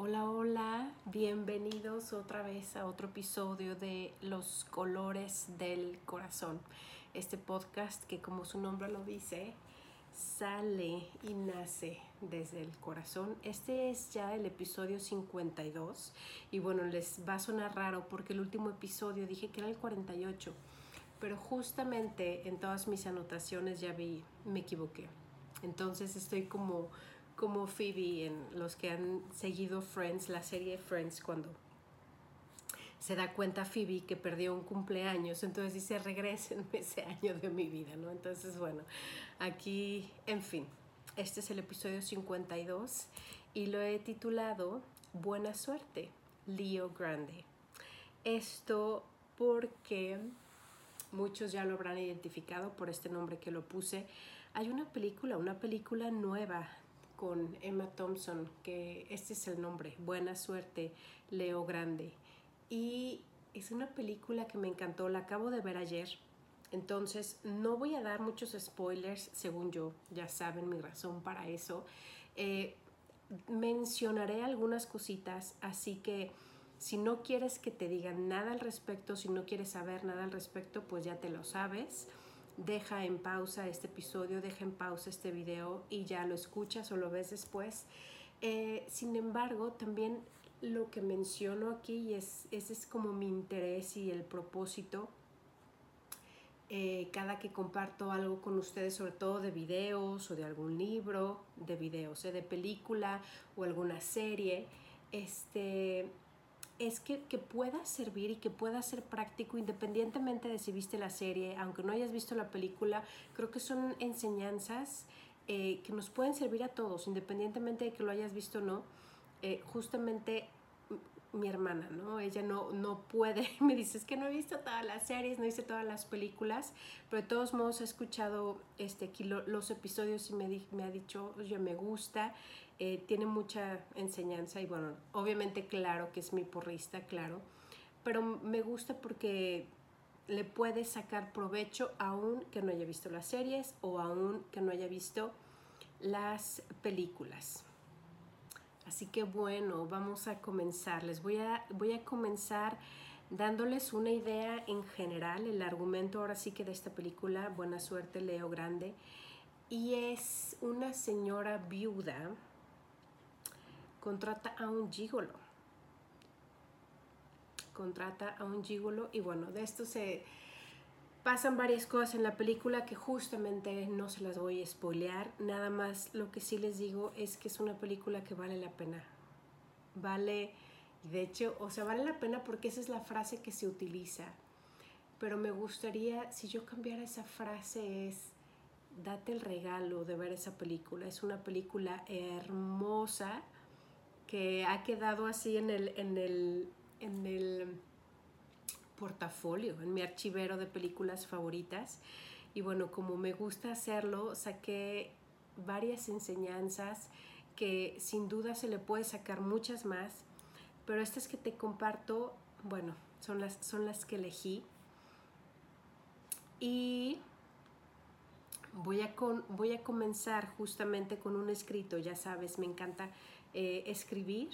Hola, hola, bienvenidos otra vez a otro episodio de Los colores del corazón. Este podcast que como su nombre lo dice, sale y nace desde el corazón. Este es ya el episodio 52 y bueno, les va a sonar raro porque el último episodio dije que era el 48, pero justamente en todas mis anotaciones ya vi, me equivoqué. Entonces estoy como como Phoebe en los que han seguido Friends, la serie Friends, cuando se da cuenta Phoebe que perdió un cumpleaños, entonces dice, regresen ese año de mi vida, ¿no? Entonces, bueno, aquí, en fin, este es el episodio 52 y lo he titulado Buena suerte, Leo Grande. Esto porque muchos ya lo habrán identificado por este nombre que lo puse. Hay una película, una película nueva con Emma Thompson, que este es el nombre, Buena Suerte, Leo Grande. Y es una película que me encantó, la acabo de ver ayer. Entonces, no voy a dar muchos spoilers, según yo, ya saben mi razón para eso. Eh, mencionaré algunas cositas, así que si no quieres que te digan nada al respecto, si no quieres saber nada al respecto, pues ya te lo sabes deja en pausa este episodio, deja en pausa este video y ya lo escuchas o lo ves después. Eh, sin embargo, también lo que menciono aquí, y es, ese es como mi interés y el propósito, eh, cada que comparto algo con ustedes, sobre todo de videos o de algún libro, de videos, eh, de película o alguna serie, este, es que, pueda servir y que pueda ser práctico independientemente de si viste la serie, aunque no hayas visto la película, creo que son enseñanzas eh, que nos pueden servir a todos, independientemente de que lo hayas visto o no. Eh, justamente mi hermana, ¿no? Ella no, no puede, me dice, es que no he visto todas las series, no hice todas las películas, pero de todos modos he escuchado este, aquí los episodios y me, me ha dicho, oye, me gusta, eh, tiene mucha enseñanza y bueno, obviamente claro que es mi porrista, claro, pero me gusta porque le puede sacar provecho aún que no haya visto las series o aún que no haya visto las películas. Así que bueno, vamos a comenzar. Les voy a, voy a comenzar dándoles una idea en general, el argumento ahora sí que de esta película, Buena Suerte Leo Grande, y es una señora viuda contrata a un gigolo. Contrata a un gigolo y bueno, de esto se pasan varias cosas en la película que justamente no se las voy a spoilear. Nada más lo que sí les digo es que es una película que vale la pena. Vale, de hecho, o sea, vale la pena porque esa es la frase que se utiliza. Pero me gustaría, si yo cambiara esa frase, es date el regalo de ver esa película. Es una película hermosa que ha quedado así en el, en el, en el portafolio, en mi archivero de películas favoritas. Y bueno, como me gusta hacerlo, saqué varias enseñanzas que sin duda se le puede sacar muchas más, pero estas que te comparto, bueno, son las, son las que elegí. Y voy a, con, voy a comenzar justamente con un escrito, ya sabes, me encanta eh, escribir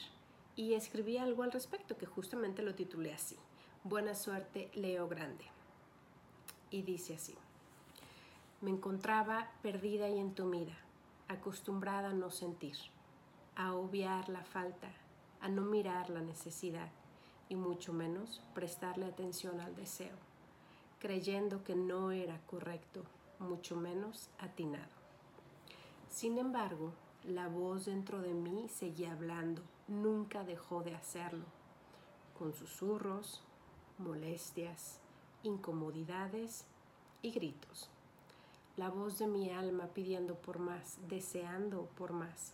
y escribí algo al respecto que justamente lo titulé así. Buena suerte, Leo Grande. Y dice así. Me encontraba perdida y entumida, acostumbrada a no sentir, a obviar la falta, a no mirar la necesidad y mucho menos prestarle atención al deseo, creyendo que no era correcto, mucho menos atinado. Sin embargo, la voz dentro de mí seguía hablando, nunca dejó de hacerlo, con susurros, molestias, incomodidades y gritos. La voz de mi alma pidiendo por más, deseando por más,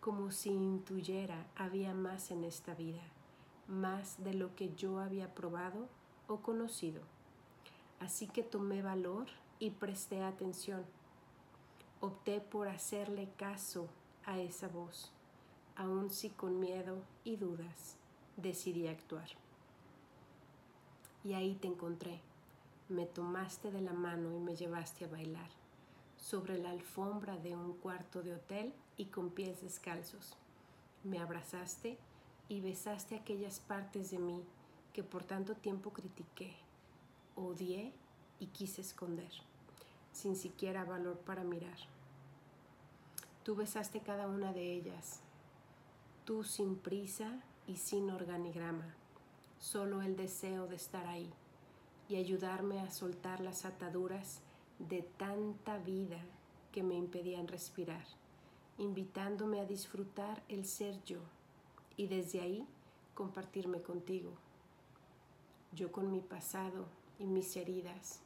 como si intuyera había más en esta vida, más de lo que yo había probado o conocido. Así que tomé valor y presté atención. Opté por hacerle caso a esa voz, aun si con miedo y dudas decidí actuar. Y ahí te encontré. Me tomaste de la mano y me llevaste a bailar sobre la alfombra de un cuarto de hotel y con pies descalzos. Me abrazaste y besaste aquellas partes de mí que por tanto tiempo critiqué, odié y quise esconder, sin siquiera valor para mirar. Tú besaste cada una de ellas, tú sin prisa y sin organigrama, solo el deseo de estar ahí y ayudarme a soltar las ataduras de tanta vida que me impedían respirar, invitándome a disfrutar el ser yo y desde ahí compartirme contigo. Yo con mi pasado y mis heridas,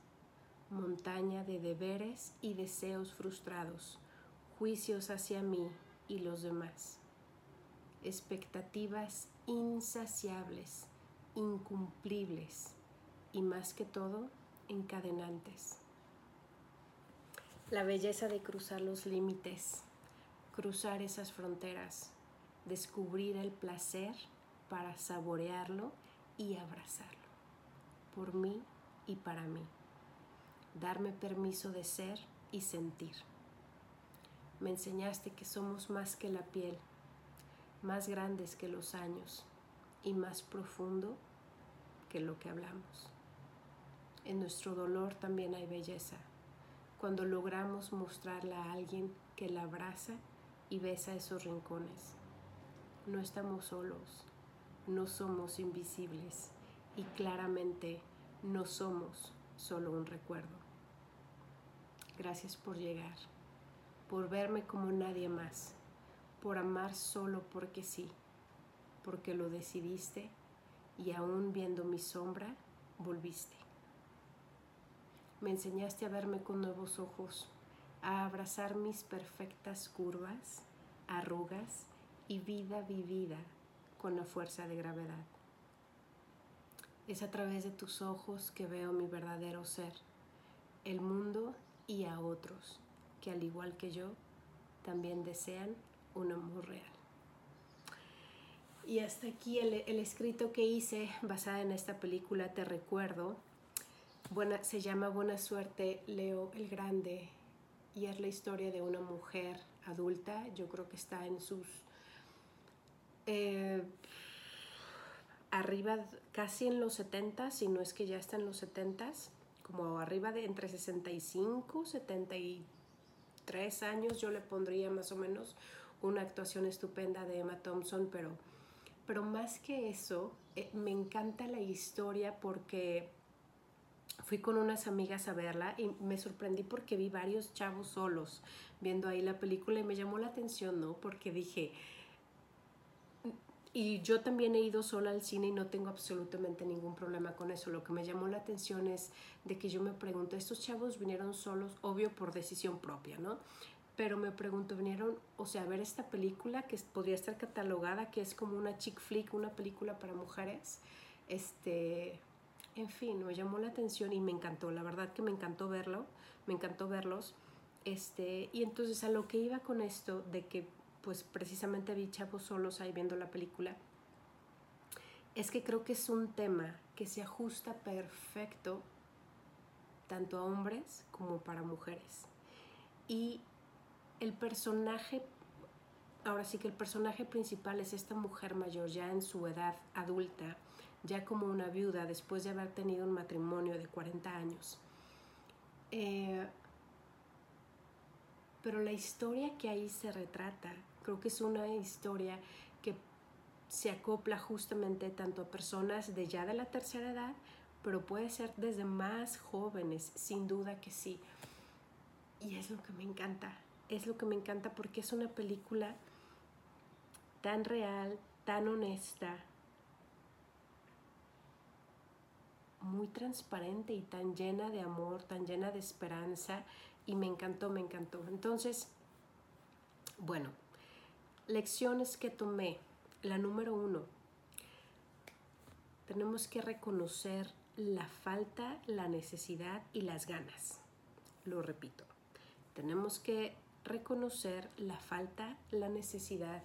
montaña de deberes y deseos frustrados, juicios hacia mí y los demás, expectativas insaciables, incumplibles y más que todo encadenantes. La belleza de cruzar los límites, cruzar esas fronteras, descubrir el placer para saborearlo y abrazarlo, por mí y para mí. Darme permiso de ser y sentir. Me enseñaste que somos más que la piel, más grandes que los años y más profundo que lo que hablamos. En nuestro dolor también hay belleza, cuando logramos mostrarla a alguien que la abraza y besa esos rincones. No estamos solos, no somos invisibles y claramente no somos solo un recuerdo. Gracias por llegar, por verme como nadie más, por amar solo porque sí, porque lo decidiste y aún viendo mi sombra, volviste. Me enseñaste a verme con nuevos ojos, a abrazar mis perfectas curvas, arrugas y vida vivida con la fuerza de gravedad. Es a través de tus ojos que veo mi verdadero ser, el mundo y a otros que al igual que yo también desean un amor real. Y hasta aquí el, escrito que hice basada en esta película Te recuerdo. Se llama Buena suerte Leo el Grande y es la historia de una mujer adulta. Yo creo que está en sus eh, arriba, casi en los 70, si no es que ya está en los 70, como arriba de entre 65, 73 años, yo le pondría más o menos una actuación estupenda de Emma Thompson, pero, pero más que eso, eh, me encanta la historia porque fui con unas amigas a verla y me sorprendí porque vi varios chavos solos viendo ahí la película y me llamó la atención, ¿no? Porque dije, y yo también he ido sola al cine y no tengo absolutamente ningún problema con eso. Lo que me llamó la atención es de que yo me pregunto, estos chavos vinieron solos, obvio por decisión propia, ¿no? Pero me pregunto, vinieron, o sea, a ver esta película que podría estar catalogada, que es como una chick flick, una película para mujeres. Este, en fin, me llamó la atención y me encantó, la verdad que me encantó verlo, me encantó verlos. Este, y entonces a lo que iba con esto de que pues precisamente vi chavos solos ahí viendo la película, es que creo que es un tema que se ajusta perfecto tanto a hombres como para mujeres. Y el personaje, ahora sí que el personaje principal es esta mujer mayor ya en su edad adulta, ya como una viuda después de haber tenido un matrimonio de 40 años. Eh, pero la historia que ahí se retrata Creo que es una historia que se acopla justamente tanto a personas de ya de la tercera edad, pero puede ser desde más jóvenes, sin duda que sí. Y es lo que me encanta, es lo que me encanta porque es una película tan real, tan honesta, muy transparente y tan llena de amor, tan llena de esperanza y me encantó, me encantó. Entonces, bueno, Lecciones que tomé. La número uno. Tenemos que reconocer la falta, la necesidad y las ganas. Lo repito. Tenemos que reconocer la falta, la necesidad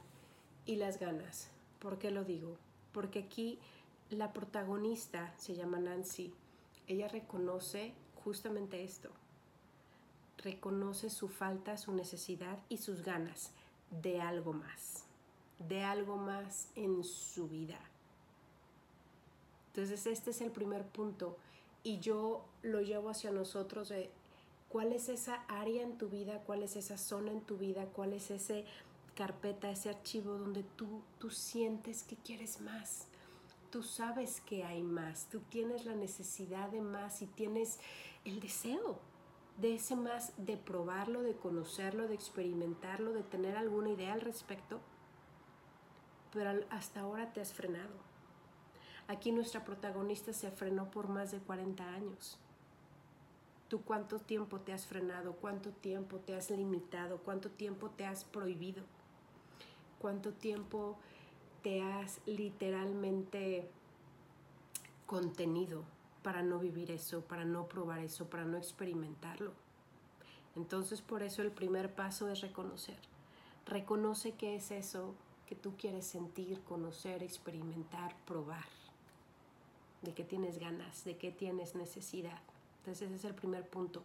y las ganas. ¿Por qué lo digo? Porque aquí la protagonista se llama Nancy. Ella reconoce justamente esto. Reconoce su falta, su necesidad y sus ganas de algo más. de algo más en su vida. Entonces este es el primer punto y yo lo llevo hacia nosotros de cuál es esa área en tu vida, cuál es esa zona en tu vida, cuál es ese carpeta, ese archivo donde tú, tú sientes que quieres más. Tú sabes que hay más, tú tienes la necesidad de más y tienes el deseo de ese más, de probarlo, de conocerlo, de experimentarlo, de tener alguna idea al respecto, pero hasta ahora te has frenado. Aquí nuestra protagonista se frenó por más de 40 años. ¿Tú cuánto tiempo te has frenado? ¿Cuánto tiempo te has limitado? ¿Cuánto tiempo te has prohibido? ¿Cuánto tiempo te has literalmente contenido para no vivir eso, para no probar eso, para no experimentarlo? Entonces por eso el primer paso es reconocer. Reconoce qué es eso que tú quieres sentir, conocer, experimentar, probar. De qué tienes ganas, de qué tienes necesidad. Entonces ese es el primer punto.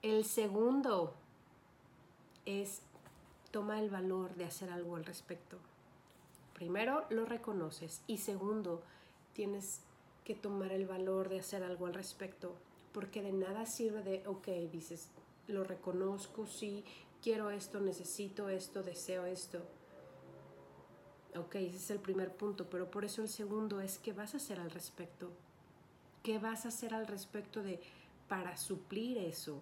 El segundo es toma el valor de hacer algo al respecto. Primero, lo reconoces y segundo, tienes que tomar el valor de hacer algo al respecto, porque de nada sirve de, ok, dices, lo reconozco, sí, quiero esto, necesito esto, deseo esto. Ok, ese es el primer punto, pero por eso el segundo es qué vas a hacer al respecto. ¿Qué vas a hacer al respecto de para suplir eso?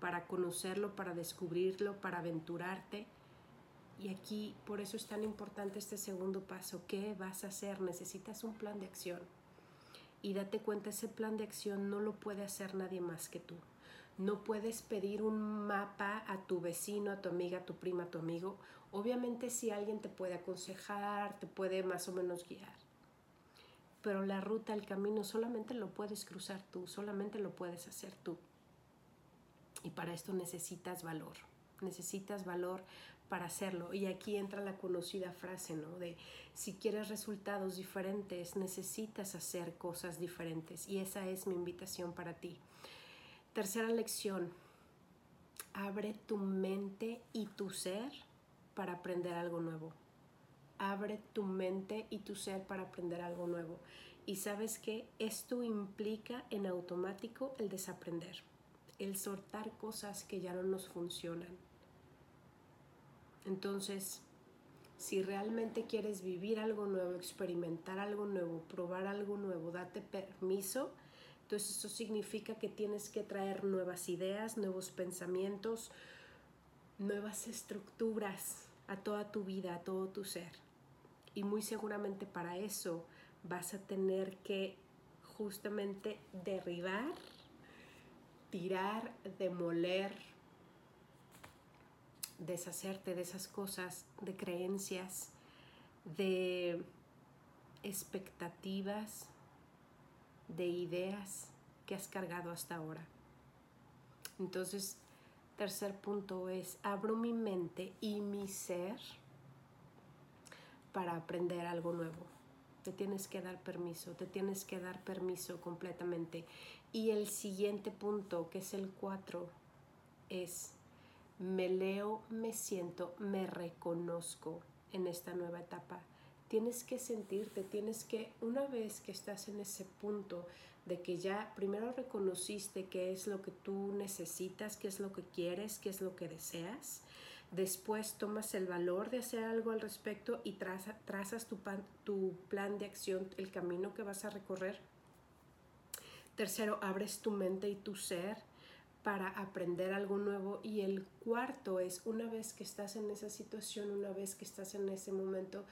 para conocerlo, para descubrirlo, para aventurarte. Y aquí por eso es tan importante este segundo paso. ¿Qué vas a hacer? Necesitas un plan de acción. Y date cuenta, ese plan de acción no lo puede hacer nadie más que tú. No puedes pedir un mapa a tu vecino, a tu amiga, a tu prima, a tu amigo. Obviamente si alguien te puede aconsejar, te puede más o menos guiar. Pero la ruta, el camino, solamente lo puedes cruzar tú, solamente lo puedes hacer tú. Y para esto necesitas valor, necesitas valor para hacerlo. Y aquí entra la conocida frase, ¿no? De si quieres resultados diferentes, necesitas hacer cosas diferentes. Y esa es mi invitación para ti. Tercera lección, abre tu mente y tu ser para aprender algo nuevo. Abre tu mente y tu ser para aprender algo nuevo. Y sabes que esto implica en automático el desaprender el soltar cosas que ya no nos funcionan. Entonces, si realmente quieres vivir algo nuevo, experimentar algo nuevo, probar algo nuevo, date permiso, entonces eso significa que tienes que traer nuevas ideas, nuevos pensamientos, nuevas estructuras a toda tu vida, a todo tu ser. Y muy seguramente para eso vas a tener que justamente derribar tirar, demoler, deshacerte de esas cosas, de creencias, de expectativas, de ideas que has cargado hasta ahora. Entonces, tercer punto es, abro mi mente y mi ser para aprender algo nuevo. Te tienes que dar permiso, te tienes que dar permiso completamente. Y el siguiente punto, que es el 4, es me leo, me siento, me reconozco en esta nueva etapa. Tienes que sentirte, tienes que, una vez que estás en ese punto de que ya primero reconociste qué es lo que tú necesitas, qué es lo que quieres, qué es lo que deseas, después tomas el valor de hacer algo al respecto y trazas tu, tu plan de acción, el camino que vas a recorrer Tercero, abres tu mente y tu ser para aprender algo nuevo. Y el cuarto es, una vez que estás en esa situación, una vez que estás en ese momento,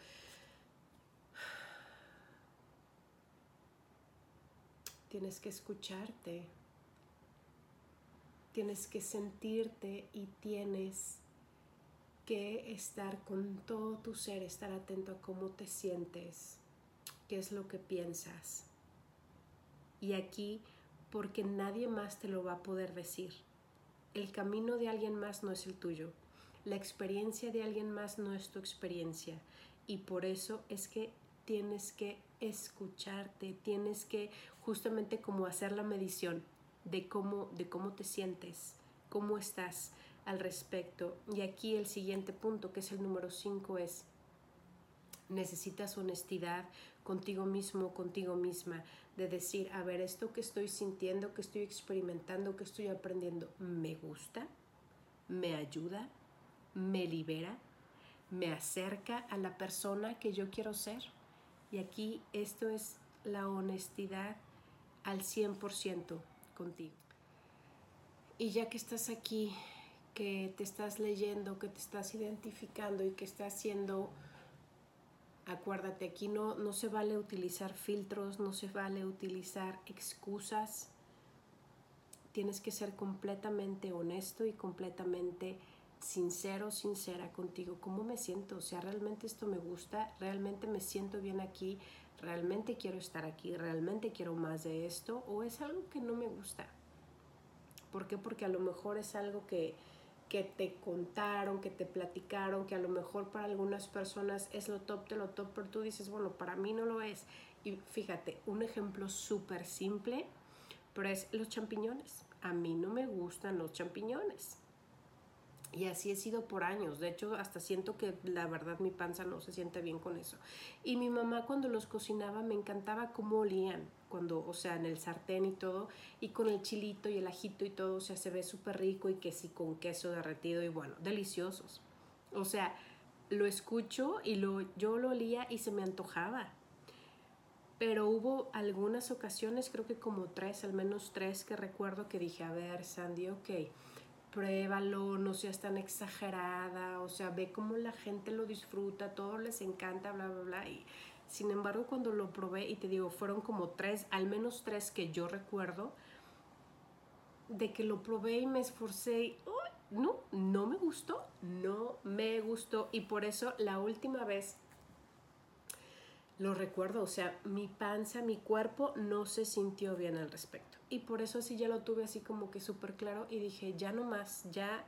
tienes que escucharte, tienes que sentirte y tienes que estar con todo tu ser, estar atento a cómo te sientes, qué es lo que piensas y aquí porque nadie más te lo va a poder decir. El camino de alguien más no es el tuyo. La experiencia de alguien más no es tu experiencia. Y por eso es que tienes que escucharte, tienes que justamente como hacer la medición de cómo, de cómo te sientes, cómo estás. al respecto. Y aquí el siguiente punto, que es el número 5, es necesitas honestidad contigo mismo, contigo misma, de decir, a ver, esto que estoy sintiendo, que estoy experimentando, que estoy aprendiendo, ¿me gusta? ¿Me ayuda? ¿Me libera? ¿Me acerca a la persona que yo quiero ser? Y aquí esto es la honestidad al 100% contigo. Y ya que estás aquí, que te estás leyendo, que te estás identificando y que estás haciendo Acuérdate, aquí no, no se vale utilizar filtros, no se vale utilizar excusas. Tienes que ser completamente honesto y completamente sincero, sincera contigo. ¿Cómo me siento? O sea, realmente esto me gusta, realmente me siento bien aquí, realmente quiero estar aquí, realmente quiero más de esto o es algo que no me gusta. ¿Por qué? Porque a lo mejor es algo que, que te contaron, que te platicaron, que a lo mejor para algunas personas es lo top de lo top, pero tú dices, bueno, para mí no lo es. Y fíjate, un ejemplo súper simple, pero es los champiñones. A mí no me gustan los champiñones. Y así he sido por años. De hecho, hasta siento que la verdad mi panza no se siente bien con eso. Y mi mamá cuando los cocinaba me encantaba cómo olían. Cuando, o sea, en el sartén y todo. Y con el chilito y el ajito y todo. O sea, se ve súper rico y que sí con queso derretido y bueno, deliciosos. O sea, lo escucho y lo, yo lo olía y se me antojaba. Pero hubo algunas ocasiones, creo que como tres, al menos tres, que recuerdo que dije, a ver, Sandy, ok pruébalo, no seas tan exagerada, o sea, ve cómo la gente lo disfruta, todo les encanta, bla, bla, bla. Y sin embargo, cuando lo probé, y te digo, fueron como tres, al menos tres que yo recuerdo, de que lo probé y me esforcé y, no, no me gustó, no me gustó. Y por eso la última vez lo recuerdo, o sea, mi panza, mi cuerpo no se sintió bien al respecto. Y por eso así ya lo tuve así como que súper claro y dije, ya no más, ya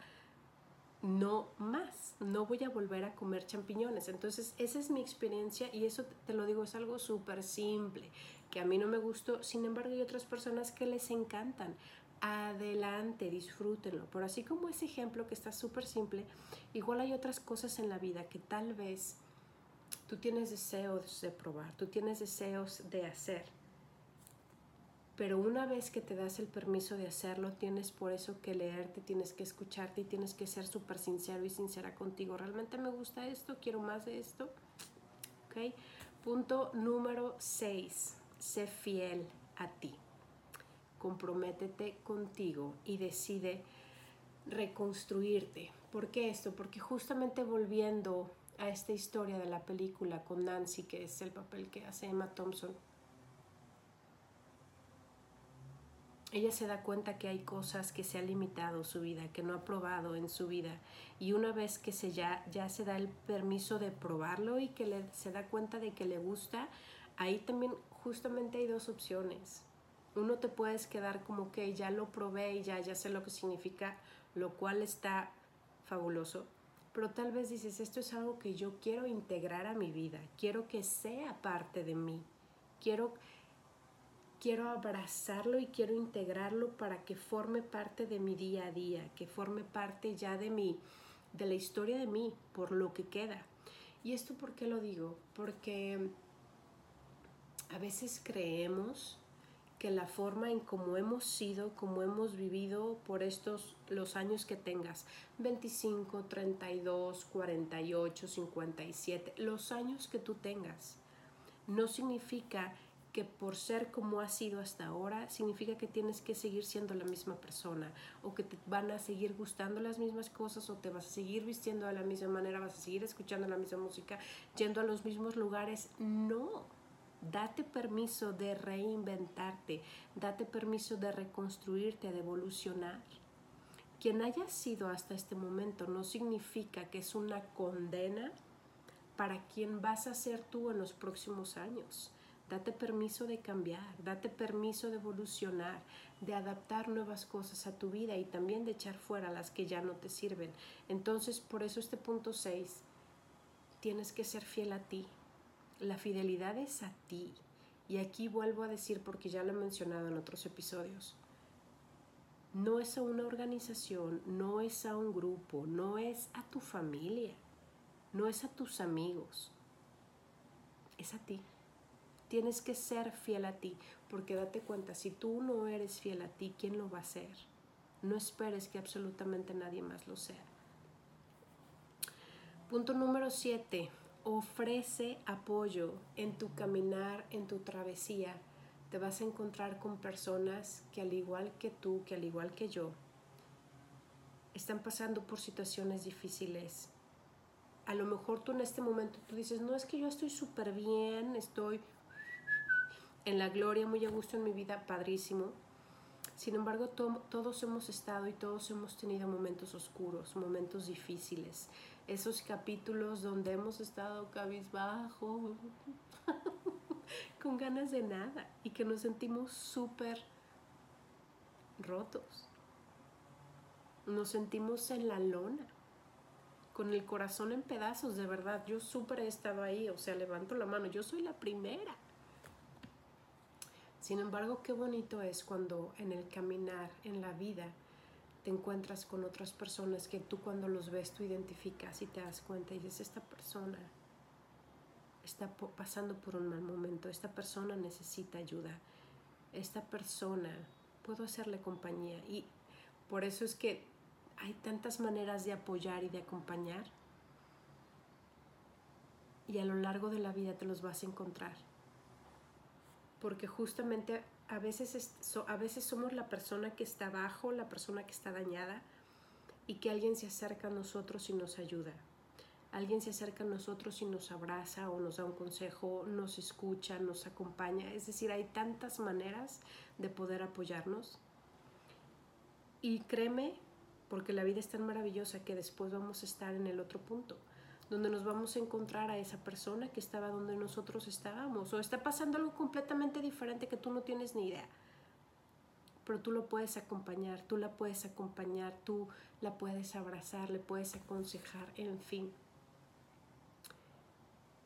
no más, no voy a volver a comer champiñones. Entonces, esa es mi experiencia y eso te lo digo, es algo súper simple, que a mí no me gustó, sin embargo hay otras personas que les encantan. Adelante, disfrútenlo. Pero así como ese ejemplo que está súper simple, igual hay otras cosas en la vida que tal vez Tú tienes deseos de probar, tú tienes deseos de hacer. Pero una vez que te das el permiso de hacerlo, tienes por eso que leerte, tienes que escucharte y tienes que ser súper sincero y sincera contigo. ¿Realmente me gusta esto? ¿Quiero más de esto? ¿Ok? Punto número 6. Sé fiel a ti. Comprométete contigo y decide reconstruirte. ¿Por qué esto? Porque justamente volviendo a esta historia de la película con Nancy, que es el papel que hace Emma Thompson, ella se da cuenta que hay cosas que se ha limitado su vida, que no ha probado en su vida. Y una vez que se ya, ya se da el permiso de probarlo y que le, se da cuenta de que le gusta, ahí también justamente hay dos opciones. Uno te puedes quedar como que ya lo probé y ya, ya sé lo que significa, lo cual está fabuloso pero tal vez dices, esto es algo que yo quiero integrar a mi vida, quiero que sea parte de mí, quiero, quiero abrazarlo y quiero integrarlo para que forme parte de mi día a día, que forme parte ya de mi, de la historia de mí, por lo que queda. ¿Y esto por qué lo digo? Porque a veces creemos que la forma en cómo hemos sido, cómo hemos vivido por estos los años que tengas, 25, 32, 48, 57, los años que tú tengas, no significa que por ser como has sido hasta ahora, significa que tienes que seguir siendo la misma persona o que te van a seguir gustando las mismas cosas o te vas a seguir vistiendo de la misma manera, vas a seguir escuchando la misma música, yendo a los mismos lugares. No, Date permiso de reinventarte, date permiso de reconstruirte, de evolucionar. Quien haya sido hasta este momento no significa que es una condena para quien vas a ser tú en los próximos años. Date permiso de cambiar, date permiso de evolucionar, de adaptar nuevas cosas a tu vida y también de echar fuera las que ya no te sirven. Entonces, por eso este punto 6, tienes que ser fiel a ti, la fidelidad es a ti. Y aquí vuelvo a decir, porque ya lo he mencionado en otros episodios, no es a una organización, no es a un grupo, no es a tu familia, no es a tus amigos, es a ti. Tienes que ser fiel a ti, porque date cuenta, si tú no eres fiel a ti, ¿quién lo va a hacer? No esperes que absolutamente nadie más lo sea. Punto número 7. Ofrece apoyo en tu caminar, en tu travesía. Te vas a encontrar con personas que al igual que tú, que al igual que yo, están pasando por situaciones difíciles. A lo mejor tú en este momento tú dices, no es que yo estoy súper bien, estoy en la gloria, muy a gusto en mi vida, padrísimo. Sin embargo, todos hemos estado y todos hemos tenido momentos oscuros, momentos difíciles. Esos capítulos donde hemos estado cabizbajo, con ganas de nada y que nos sentimos súper rotos. Nos sentimos en la lona, con el corazón en pedazos, de verdad. Yo súper he estado ahí, o sea, levanto la mano, yo soy la primera. Sin embargo, qué bonito es cuando en el caminar, en la vida, te encuentras con otras personas que tú cuando los ves tú identificas y te das cuenta y dices, esta persona está pasando por un mal momento, esta persona necesita ayuda, esta persona puedo hacerle compañía y por eso es que hay tantas maneras de apoyar y de acompañar. Y a lo largo de la vida te los vas a encontrar porque justamente a veces, a veces somos la persona que está abajo, la persona que está dañada y que alguien se acerca a nosotros y nos ayuda. Alguien se acerca a nosotros y nos abraza o nos da un consejo, nos escucha, nos acompaña. Es decir, hay tantas maneras de poder apoyarnos. Y créeme, porque la vida es tan maravillosa que después vamos a estar en el otro punto donde nos vamos a encontrar a esa persona que estaba donde nosotros estábamos o está pasando algo completamente diferente que tú no tienes ni idea. Pero tú lo puedes acompañar, tú la puedes acompañar, tú la puedes abrazar, le puedes aconsejar, en fin.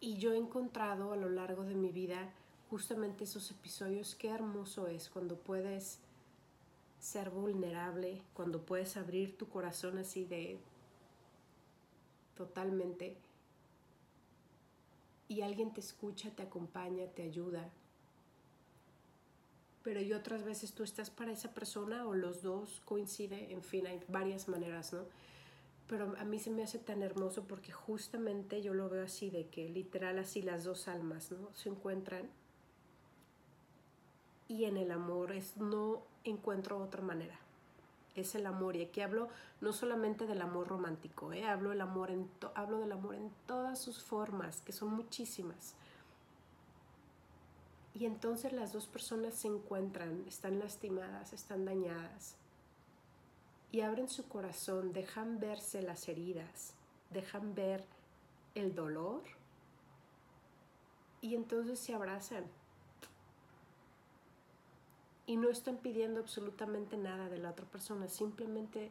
Y yo he encontrado a lo largo de mi vida justamente esos episodios, qué hermoso es cuando puedes ser vulnerable, cuando puedes abrir tu corazón así de totalmente y alguien te escucha, te acompaña, te ayuda. Pero y otras veces tú estás para esa persona o los dos coinciden, en fin, hay varias maneras, ¿no? Pero a mí se me hace tan hermoso porque justamente yo lo veo así, de que literal así las dos almas, ¿no? Se encuentran y en el amor es no encuentro otra manera es el amor. Y aquí hablo no solamente del amor romántico, ¿eh? hablo, el amor hablo del amor en todas sus formas, que son muchísimas. Y entonces las dos personas se encuentran, están lastimadas, están dañadas. Y abren su corazón, dejan verse las heridas, dejan ver el dolor. Y entonces se abrazan y no están pidiendo absolutamente nada de la otra persona, simplemente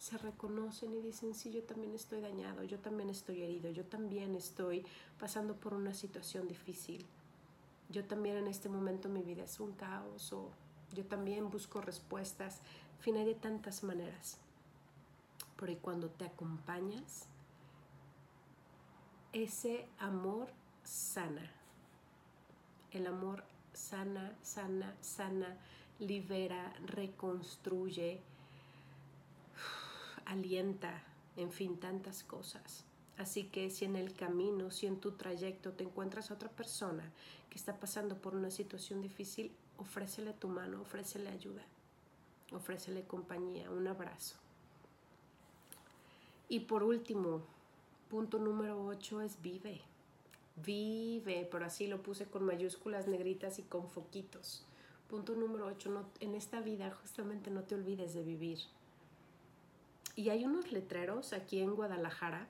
se reconocen y dicen, sí, yo también estoy dañado, yo también estoy herido, yo también estoy pasando por una situación difícil, yo también en este momento mi vida es un caos o yo también busco respuestas, en fin, hay de tantas maneras. Pero cuando te acompañas, ese amor sana, el amor sana, sana, sana, libera, reconstruye, alienta, en fin, tantas cosas. Así que si en el camino, si en tu trayecto te encuentras a otra persona que está pasando por una situación difícil, ofrécele tu mano, ofrécele ayuda, ofrécele compañía, un abrazo. Y por último, punto número 8 es vive vive, pero así lo puse con mayúsculas negritas y con foquitos. Punto número 8, en esta vida justamente no te olvides de vivir. Y hay unos letreros aquí en Guadalajara,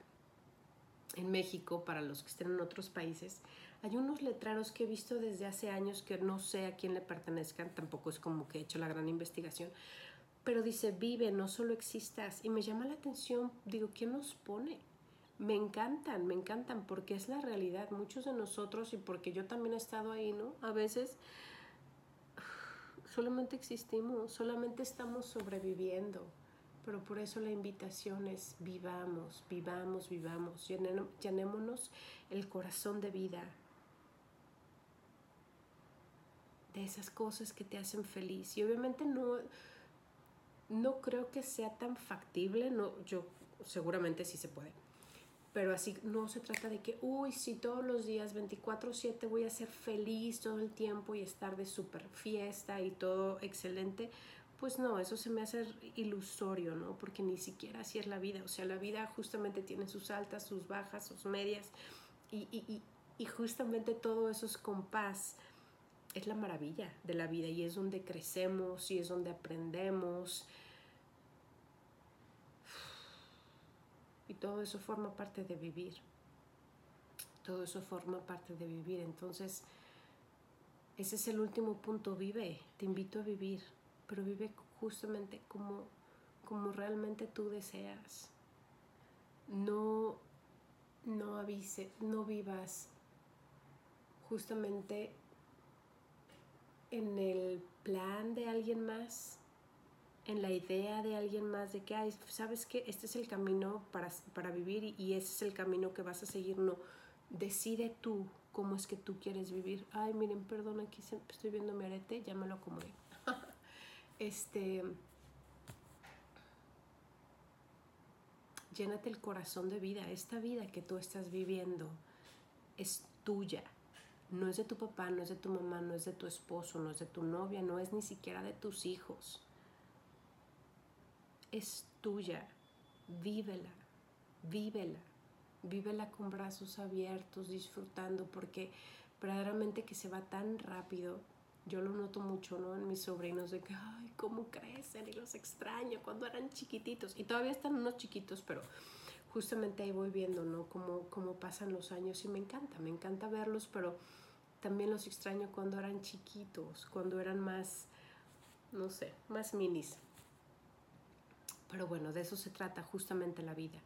en México, para los que estén en otros países, hay unos letreros que he visto desde hace años que no sé a quién le pertenezcan, tampoco es como que he hecho la gran investigación, pero dice, vive, no solo existas. Y me llama la atención, digo, ¿quién nos pone? Me encantan, me encantan porque es la realidad. Muchos de nosotros, y porque yo también he estado ahí, ¿no? A veces solamente existimos, solamente estamos sobreviviendo. Pero por eso la invitación es vivamos, vivamos, vivamos, llenémonos el corazón de vida, de esas cosas que te hacen feliz. Y obviamente no, no creo que sea tan factible, no, yo seguramente sí se puede. Pero así no se trata de que, uy, si todos los días 24/7 voy a ser feliz todo el tiempo y estar de súper fiesta y todo excelente. Pues no, eso se me hace ilusorio, ¿no? Porque ni siquiera así es la vida. O sea, la vida justamente tiene sus altas, sus bajas, sus medias. Y, y, y justamente todo eso es compás es la maravilla de la vida y es donde crecemos y es donde aprendemos. Y todo eso forma parte de vivir. Todo eso forma parte de vivir. Entonces, ese es el último punto. Vive. Te invito a vivir. Pero vive justamente como, como realmente tú deseas. No, no avise, no vivas justamente en el plan de alguien más, en la idea de alguien más de que, ay, sabes que este es el camino para, para vivir y ese es el camino que vas a seguir. No, decide tú cómo es que tú quieres vivir. Ay, miren, perdón, aquí estoy viendo mi arete, ya me lo acomodé. este. Llénate el corazón de vida. Esta vida que tú estás viviendo es tuya no es de tu papá, no es de tu mamá, no es de tu esposo, no es de tu novia, no es ni siquiera de tus hijos. Es tuya. Vívela, vívela, vívela con brazos abiertos, disfrutando, porque verdaderamente que se va tan rápido. Yo lo noto mucho, ¿no? En mis sobrinos de que, ay, cómo crecen y los extraño cuando eran chiquititos. Y todavía están unos chiquitos, pero justamente ahí voy viendo, ¿no? Cómo, cómo pasan los años y me encanta, me encanta verlos, pero también los extraño cuando eran chiquitos, cuando eran más, no sé, más minis. Pero bueno, de eso se trata justamente la vida.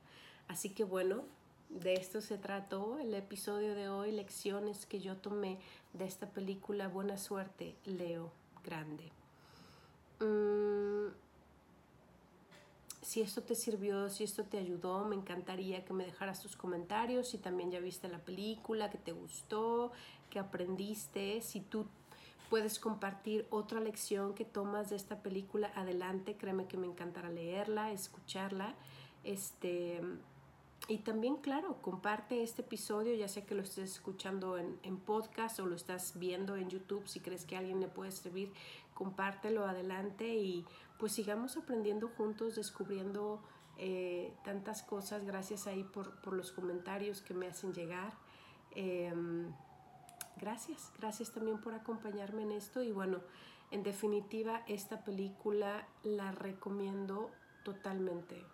Así que bueno, de esto se trató el episodio de hoy, lecciones que yo tomé de esta película Buena Suerte, Leo Grande. Mm, si esto te sirvió, si esto te ayudó, me encantaría que me dejaras tus comentarios, si también ya viste la película, que te gustó, que aprendiste, si tú puedes compartir otra lección que tomas de esta película, adelante, créeme que me encantará leerla, escucharla. Este, y también, claro, comparte este episodio, ya sea que lo estés escuchando en, en, podcast o lo estás viendo en YouTube, si crees que alguien le puede servir, compártelo adelante y pues sigamos aprendiendo juntos, descubriendo eh, tantas cosas, gracias ahí por, por, los comentarios que me hacen llegar. Em, gracias, gracias también por acompañarme en esto y bueno, en definitiva esta película la recomiendo totalmente,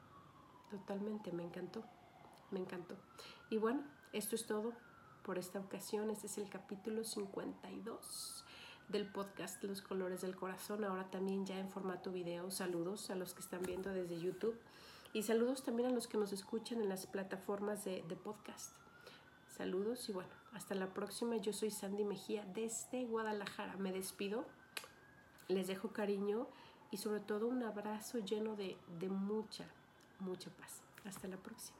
totalmente, me encantó, me encantó. Y bueno, esto es todo por esta ocasión, este es el capítulo 52 del podcast Los Colores del Corazón, ahora también ya en formato video. Saludos a los que están viendo desde YouTube y saludos también a los que nos escuchan en las plataformas de, de podcast. Saludos y bueno, hasta la próxima. Yo soy Sandy Mejía desde Guadalajara. Me despido, les dejo cariño y sobre todo un abrazo lleno de, de mucha, mucha paz. Hasta la próxima.